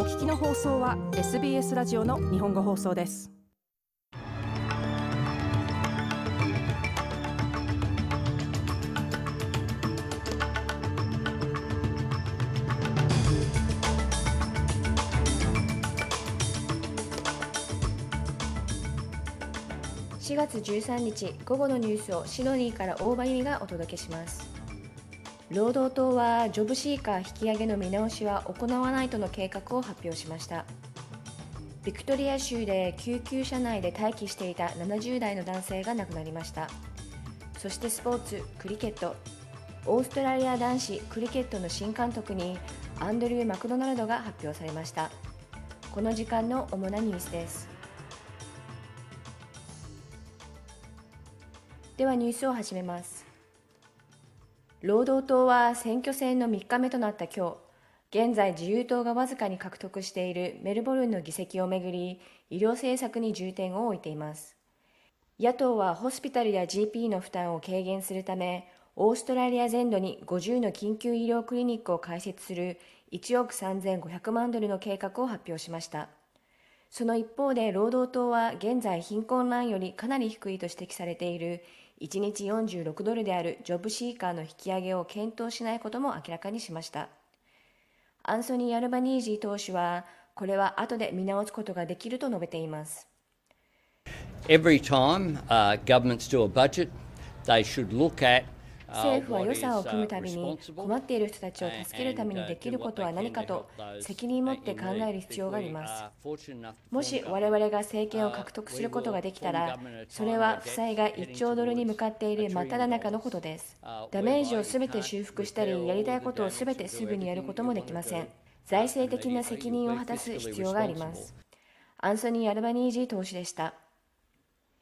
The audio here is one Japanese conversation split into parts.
お聞きの放送は SBS ラジオの日本語放送です。4月13日午後のニュースをシドニーから大場由美がお届けします。労働党はジョブシーカー引き上げの見直しは行わないとの計画を発表しました。ビクトリア州で救急車内で待機していた70代の男性が亡くなりました。そしてスポーツクリケット。オーストラリア男子クリケットの新監督にアンドリュー・マクドナルドが発表されました。この時間の主なニュースです。ではニュースを始めます。労働党は選挙戦の3日目となった今日、現在自由党がわずかに獲得しているメルボルンの議席をめぐり、医療政策に重点を置いています。野党はホスピタルや GP の負担を軽減するため、オーストラリア全土に50の緊急医療クリニックを開設する1億3500万ドルの計画を発表しました。その一方で労働党は現在貧困ラインよりかなり低いと指摘されている1日46ドルであるジョブシーカーの引き上げを検討しないことも明らかにしました。アンソニー・アルバニージー党首は、これは後で見直すことができると述べています。Every time、uh, governments do a budget, they should look at 政府は予算を組むたびに困っている人たちを助けるためにできることは何かと責任を持って考える必要があります。もし我々が政権を獲得することができたらそれは負債が1兆ドルに向かっている真っ只中のことです。ダメージを全て修復したりやりたいことを全てすぐにやることもできません。財政的な責任を果たす必要があります。アンソニー・アルバニージー党首でした。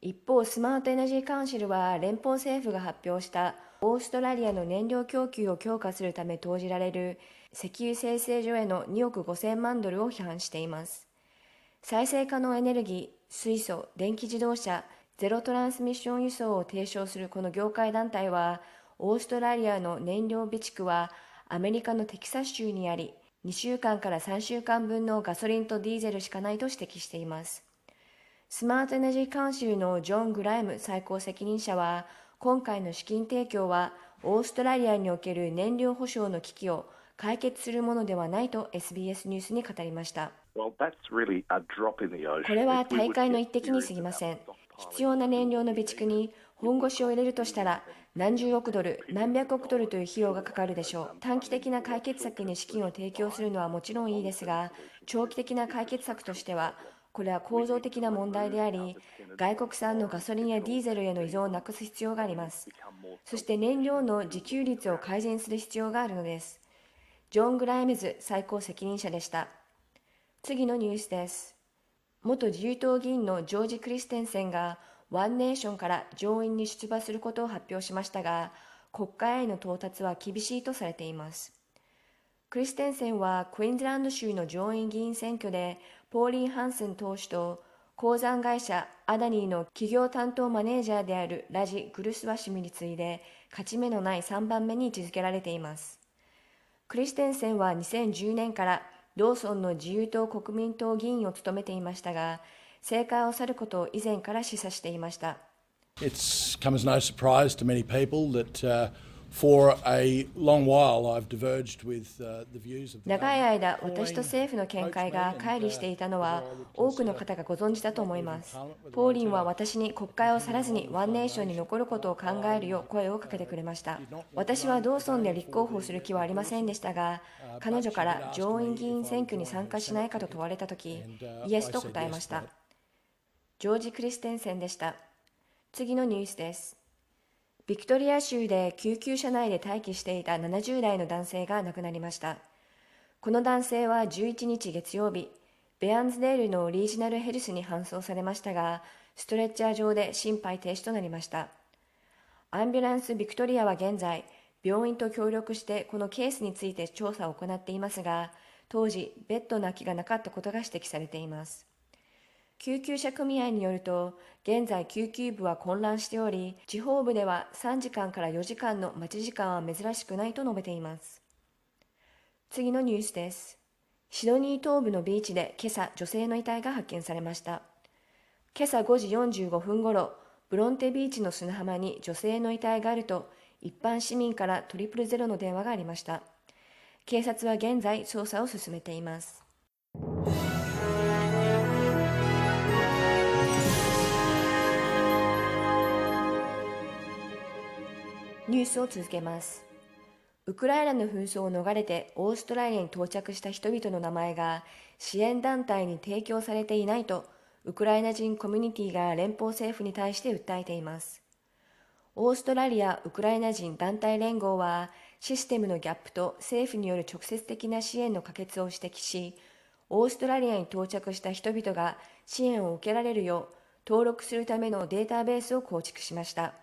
一方スマートエナジーカウンシルは連邦政府が発表したオーストラリアの燃料供給を強化するため投じられる石油精製所への2億5000万ドルを批判しています。再生可能エネルギー、水素、電気自動車、ゼロトランスミッション輸送を提唱するこの業界団体は、オーストラリアの燃料備蓄はアメリカのテキサス州にあり、2週間から3週間分のガソリンとディーゼルしかないと指摘しています。スマートエナジーカウンシルのジョン・グライム最高責任者は、今回の資金提供はオーストラリアにおける燃料保障の危機を解決するものではないと SBS ニュースに語りました。これは大会の一滴に過ぎません。必要な燃料の備蓄に本腰を入れるとしたら何十億ドル、何百億ドルという費用がかかるでしょう。短期的な解決策に資金を提供するのはもちろんいいですが、長期的な解決策としてはこれは構造的な問題であり、外国産のガソリンやディーゼルへの依存をなくす必要があります。そして燃料の自給率を改善する必要があるのです。ジョン・グライムズ最高責任者でした。次のニュースです。元自由党議員のジョージ・クリステンセンがワンネーションから上院に出馬することを発表しましたが、国会への到達は厳しいとされています。クリステンセンはクイーンズランド州の上院議員選挙でポーリン・ハンセン党首と鉱山会社アダニーの企業担当マネージャーであるラジ・グルスワシムに次いで勝ち目のない3番目に位置づけられています。クリステンセンは2010年からローソンの自由党国民党議員を務めていましたが、政界を去ることを以前から示唆していました。It's come as no surprise to many people that、uh 長い間、私と政府の見解が乖離していたのは多くの方がご存知だと思います。ポーリンは私に国会を去らずにワンネーションに残ることを考えるよう声をかけてくれました。私はドーソンで立候補する気はありませんでしたが、彼女から上院議員選挙に参加しないかと問われたとき、イエスと答えました。ジョージ・クリステンセンでした。次のニュースです。ビクトリア州で救急車内で待機していた70代の男性が亡くなりました。この男性は11日月曜日、ベアンズデールのリージナルヘルスに搬送されましたが、ストレッチャー上で心肺停止となりました。アンビュランスビクトリアは現在、病院と協力してこのケースについて調査を行っていますが、当時、ベッドの空きがなかったことが指摘されています。救急車組合によると、現在救急部は混乱しており、地方部では3時間から4時間の待ち時間は珍しくないと述べています。次のニュースです。シドニー東部のビーチで今朝女性の遺体が発見されました今朝5時45分ごろブロンテビーチの砂浜に女性の遺体があると一般市民からトリプルゼロの電話がありました警察は現在捜査を進めていますニュースを続けます。ウクライナの紛争を逃れてオーストラリアに到着した人々の名前が支援団体に提供されていないとウクライナ人コミュニティが連邦政府に対して訴えています。オーストラリア・ウクライナ人団体連合はシステムのギャップと政府による直接的な支援の可決を指摘しオーストラリアに到着した人々が支援を受けられるよう登録するためのデータベースを構築しました。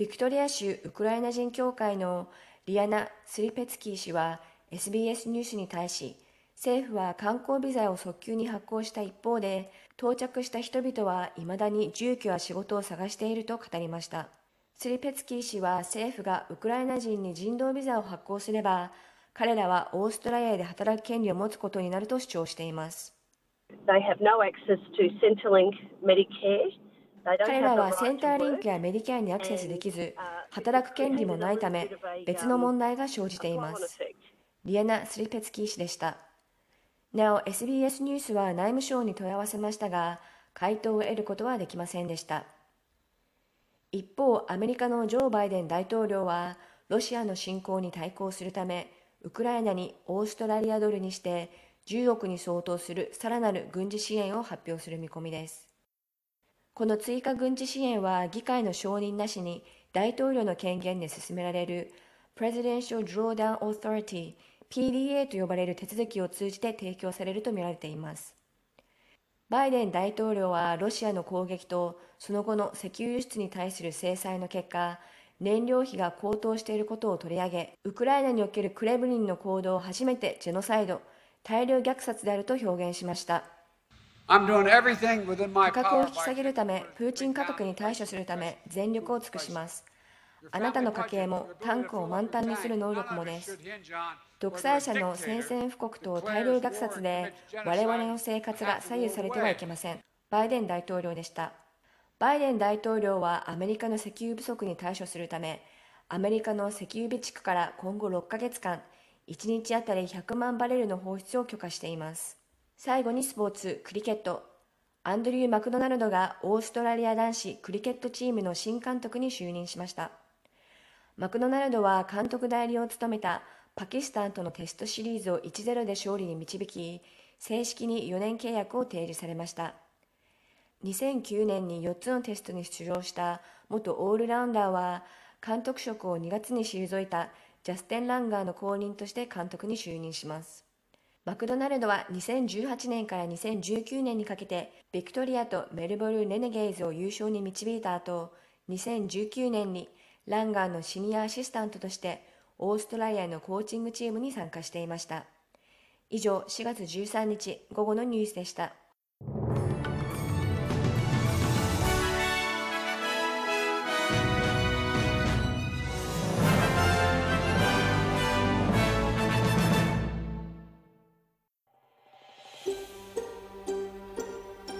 ビクトリア州ウクライナ人協会のリアナ・スリペツキー氏は SBS ニュースに対し政府は観光ビザを早急に発行した一方で到着した人々は未だに住居や仕事を探していると語りましたスリペツキー氏は政府がウクライナ人に人道ビザを発行すれば彼らはオーストラリアで働く権利を持つことになると主張しています。They have no access to Centrelink Medicare 彼らはセンターリンクやメディケアにアクセスできず、働く権利もないため、別の問題が生じています。リアナ・スリペツキー氏でした。なお、SBS ニュースは内務省に問い合わせましたが、回答を得ることはできませんでした。一方、アメリカのジョー・バイデン大統領は、ロシアの侵攻に対抗するため、ウクライナにオーストラリアドルにして10億に相当するさらなる軍事支援を発表する見込みです。この追加軍事支援は議会の承認なしに大統領の権限で進められる Presidential Drawdown Authority PDA と呼ばれる手続きを通じて提供されるとみられています。バイデン大統領はロシアの攻撃とその後の石油輸出に対する制裁の結果、燃料費が高騰していることを取り上げ、ウクライナにおけるクレムリンの行動を初めてジェノサイド、大量虐殺であると表現しました。価格を引き下げるため、プーチン価格に対処するため、全力を尽くします。あなたの家計もタンクを満タンにする能力もです。独裁者の宣戦布告と大量虐殺で我々の生活が左右されてはいけません。バイデン大統領でした。バイデン大統領はアメリカの石油不足に対処するため、アメリカの石油備蓄から今後6ヶ月間、1日あたり100万バレルの放出を許可しています。最後にスポーツ、クリケット。アンドリュー・マクドナルドがオーストラリア男子クリケットチームの新監督に就任しました。マクドナルドは監督代理を務めたパキスタンとのテストシリーズを1-0で勝利に導き、正式に4年契約を提示されました。2009年に4つのテストに出場した元オールラウンダーは、監督職を2月に退いたジャスティン・ランガーの後任として監督に就任します。マクドナルドは2018年から2019年にかけてビクトリアとメルボルン・レネゲイズを優勝に導いた後、2019年にランガーのシニアアシスタントとしてオーストラリアのコーチングチームに参加していました。以上、4月13日午後のニュースでした。